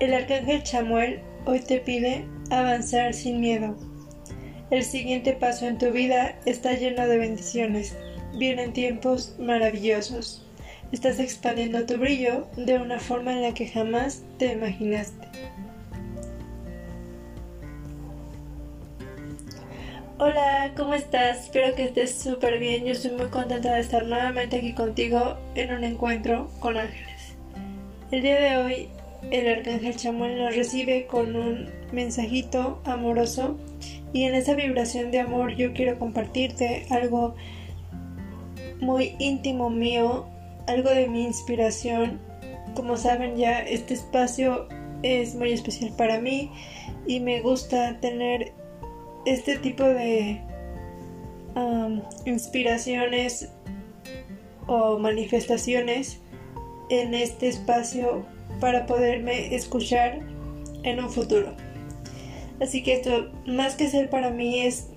El arcángel Chamuel hoy te pide avanzar sin miedo. El siguiente paso en tu vida está lleno de bendiciones. Vienen tiempos maravillosos. Estás expandiendo tu brillo de una forma en la que jamás te imaginaste. Hola, ¿cómo estás? Espero que estés súper bien. Yo estoy muy contenta de estar nuevamente aquí contigo en un encuentro con ángeles. El día de hoy el arcángel Chamuel nos recibe con un mensajito amoroso y en esa vibración de amor yo quiero compartirte algo muy íntimo mío, algo de mi inspiración. Como saben ya este espacio es muy especial para mí y me gusta tener este tipo de um, inspiraciones o manifestaciones en este espacio para poderme escuchar en un futuro. Así que esto, más que ser para mí, es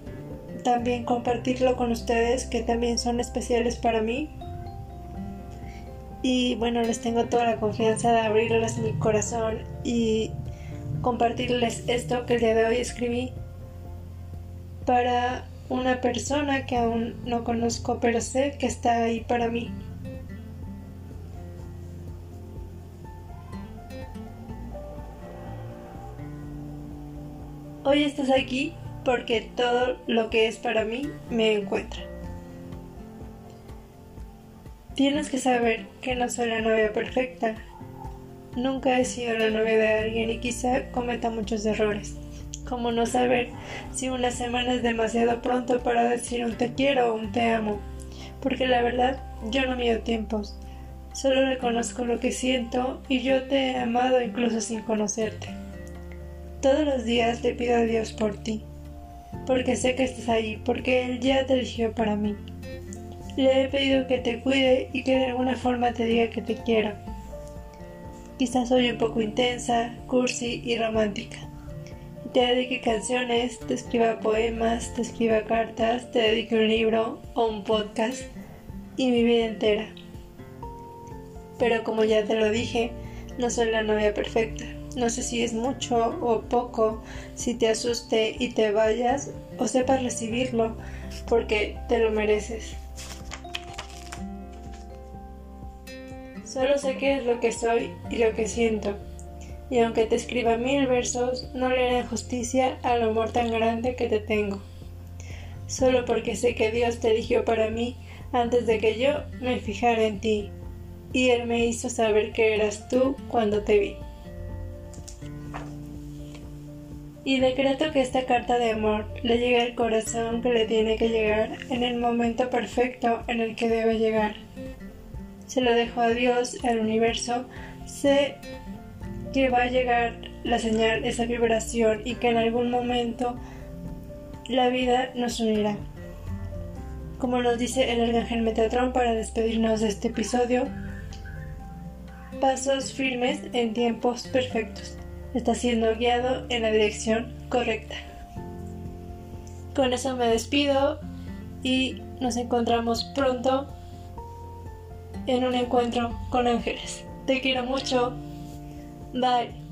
también compartirlo con ustedes, que también son especiales para mí. Y bueno, les tengo toda la confianza de abrirles mi corazón y compartirles esto que el día de hoy escribí para una persona que aún no conozco, pero sé que está ahí para mí. Hoy estás aquí porque todo lo que es para mí me encuentra. Tienes que saber que no soy la novia perfecta. Nunca he sido la novia de alguien y quizá cometa muchos errores. Como no saber si una semana es demasiado pronto para decir un te quiero o un te amo. Porque la verdad, yo no mido tiempos. Solo reconozco lo que siento y yo te he amado incluso sin conocerte. Todos los días le pido a Dios por ti, porque sé que estás ahí, porque Él ya te eligió para mí. Le he pedido que te cuide y que de alguna forma te diga que te quiero. Quizás soy un poco intensa, cursi y romántica. Te dedique canciones, te escriba poemas, te escriba cartas, te dedique un libro o un podcast y mi vida entera. Pero como ya te lo dije, no soy la novia perfecta. No sé si es mucho o poco, si te asuste y te vayas o sepas recibirlo porque te lo mereces. Solo sé qué es lo que soy y lo que siento. Y aunque te escriba mil versos, no le haré justicia al amor tan grande que te tengo. Solo porque sé que Dios te eligió para mí antes de que yo me fijara en ti. Y Él me hizo saber que eras tú cuando te vi. Y decreto que esta carta de amor le llegue al corazón que le tiene que llegar en el momento perfecto en el que debe llegar. Se lo dejo a Dios, al universo, sé que va a llegar la señal, esa vibración y que en algún momento la vida nos unirá. Como nos dice el arcángel Metatron para despedirnos de este episodio, pasos firmes en tiempos perfectos está siendo guiado en la dirección correcta. Con eso me despido y nos encontramos pronto en un encuentro con ángeles. Te quiero mucho. Bye.